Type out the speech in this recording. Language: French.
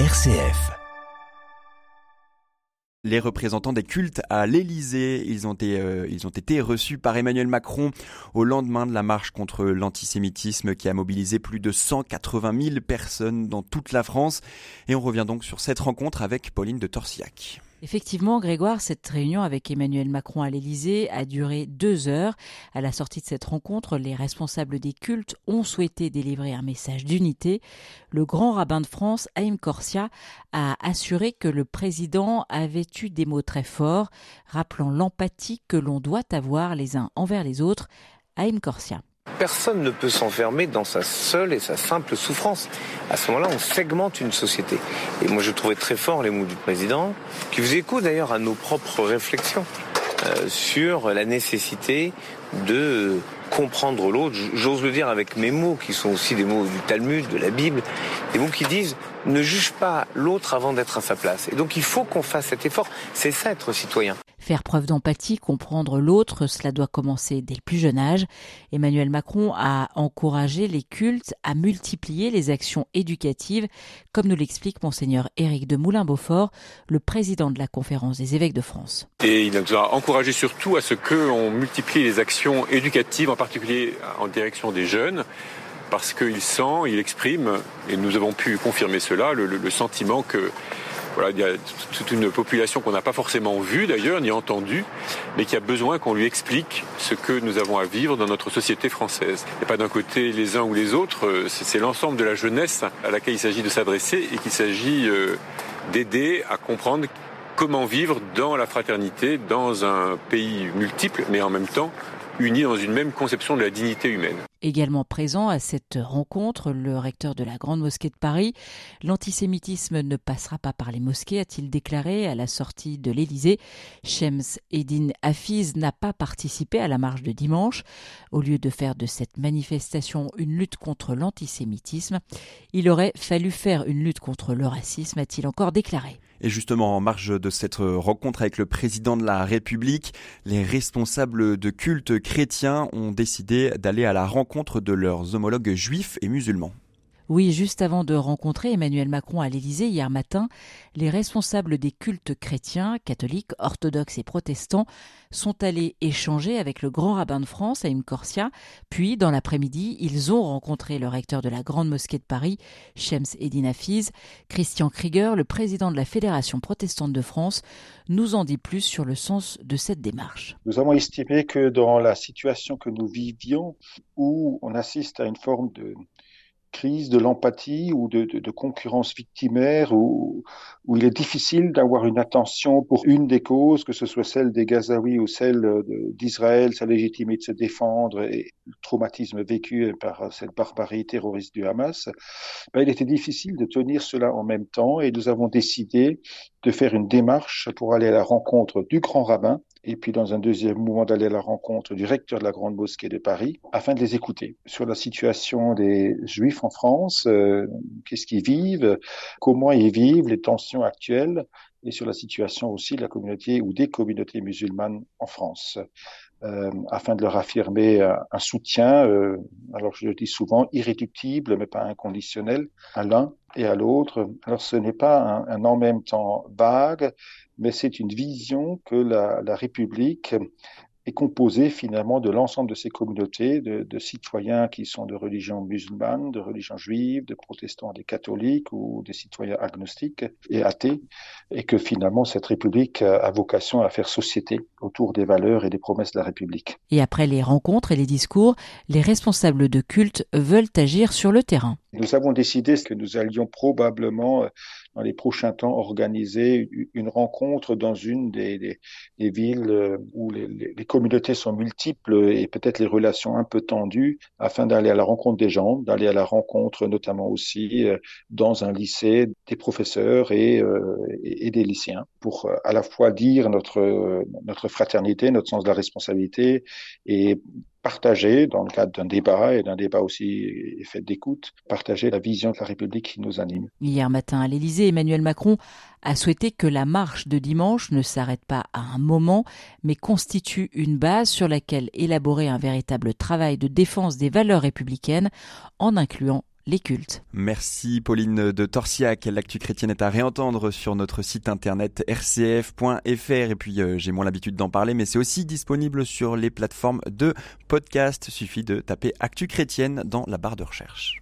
RCF. Les représentants des cultes à l'Élysée, ils, ont été, euh, ils ont été reçus par Emmanuel Macron au lendemain de la marche contre l'antisémitisme qui a mobilisé plus de 180 000 personnes dans toute la France. Et on revient donc sur cette rencontre avec Pauline de Torsiac. Effectivement, Grégoire, cette réunion avec Emmanuel Macron à l'Élysée a duré deux heures. À la sortie de cette rencontre, les responsables des cultes ont souhaité délivrer un message d'unité. Le grand rabbin de France, Haïm Corsia, a assuré que le président avait eu des mots très forts, rappelant l'empathie que l'on doit avoir les uns envers les autres. Haïm Corsia. Personne ne peut s'enfermer dans sa seule et sa simple souffrance. À ce moment-là, on segmente une société. Et moi, je trouvais très fort les mots du président, qui vous écho d'ailleurs à nos propres réflexions euh, sur la nécessité de comprendre l'autre. J'ose le dire avec mes mots, qui sont aussi des mots du Talmud, de la Bible, des mots qui disent ne juge pas l'autre avant d'être à sa place. Et donc il faut qu'on fasse cet effort. C'est ça être citoyen. Faire preuve d'empathie, comprendre l'autre, cela doit commencer dès le plus jeune âge. Emmanuel Macron a encouragé les cultes à multiplier les actions éducatives, comme nous l'explique monseigneur Éric de Moulin-Beaufort, le président de la conférence des évêques de France. Et il nous a encouragé surtout à ce qu'on multiplie les actions éducatives, en particulier en direction des jeunes, parce qu'il sent, il exprime, et nous avons pu confirmer cela, le, le sentiment que voilà, il y a toute une population qu'on n'a pas forcément vue d'ailleurs, ni entendue, mais qui a besoin qu'on lui explique ce que nous avons à vivre dans notre société française. Et pas d'un côté les uns ou les autres, euh, c'est l'ensemble de la jeunesse à laquelle il s'agit de s'adresser et qu'il s'agit euh, d'aider à comprendre comment vivre dans la fraternité, dans un pays multiple, mais en même temps unis dans une même conception de la dignité humaine. Également présent à cette rencontre, le recteur de la Grande Mosquée de Paris. L'antisémitisme ne passera pas par les mosquées, a-t-il déclaré à la sortie de l'Élysée. Shems Eddin Hafiz n'a pas participé à la marche de dimanche. Au lieu de faire de cette manifestation une lutte contre l'antisémitisme, il aurait fallu faire une lutte contre le racisme, a-t-il encore déclaré. Et justement, en marge de cette rencontre avec le président de la République, les responsables de culte chrétiens ont décidé d'aller à la rencontre de leurs homologues juifs et musulmans. Oui, juste avant de rencontrer Emmanuel Macron à l'Élysée hier matin, les responsables des cultes chrétiens, catholiques, orthodoxes et protestants sont allés échanger avec le grand rabbin de France, Aïm Corsia. Puis, dans l'après-midi, ils ont rencontré le recteur de la Grande Mosquée de Paris, Shems Eddin Hafiz. Christian Krieger, le président de la Fédération protestante de France, nous en dit plus sur le sens de cette démarche. Nous avons estimé que dans la situation que nous vivions, où on assiste à une forme de crise de l'empathie ou de, concurrence victimaire où, où il est difficile d'avoir une attention pour une des causes, que ce soit celle des Gazaouis ou celle d'Israël, sa légitimité de se défendre et le traumatisme vécu par cette barbarie terroriste du Hamas. Ben, il était difficile de tenir cela en même temps et nous avons décidé de faire une démarche pour aller à la rencontre du grand rabbin et puis dans un deuxième mouvement d'aller à la rencontre du recteur de la Grande Mosquée de Paris afin de les écouter sur la situation des Juifs en France, euh, qu'est-ce qu'ils vivent, comment ils vivent, les tensions actuelles et sur la situation aussi de la communauté ou des communautés musulmanes en France. Euh, afin de leur affirmer un soutien, euh, alors je le dis souvent, irréductible, mais pas inconditionnel, à l'un et à l'autre. Alors ce n'est pas un, un, en même temps vague, mais c'est une vision que la, la République est composé finalement de l'ensemble de ces communautés, de, de, citoyens qui sont de religion musulmane, de religion juive, de protestants, des catholiques ou des citoyens agnostiques et athées, et que finalement cette République a vocation à faire société autour des valeurs et des promesses de la République. Et après les rencontres et les discours, les responsables de culte veulent agir sur le terrain. Nous avons décidé que nous allions probablement dans les prochains temps organiser une rencontre dans une des, des, des villes où les, les, communautés sont multiples et peut-être les relations un peu tendues afin d'aller à la rencontre des gens, d'aller à la rencontre notamment aussi dans un lycée des professeurs et, et, et des lycéens pour à la fois dire notre, notre fraternité, notre sens de la responsabilité et partager, dans le cadre d'un débat et d'un débat aussi fait d'écoute, partager la vision de la République qui nous anime. Hier matin à l'Élysée, Emmanuel Macron a souhaité que la marche de dimanche ne s'arrête pas à un moment, mais constitue une base sur laquelle élaborer un véritable travail de défense des valeurs républicaines en incluant Merci Pauline de Torsiac. L'actu chrétienne est à réentendre sur notre site internet rcf.fr. Et puis euh, j'ai moins l'habitude d'en parler, mais c'est aussi disponible sur les plateformes de podcast. Suffit de taper Actu chrétienne dans la barre de recherche.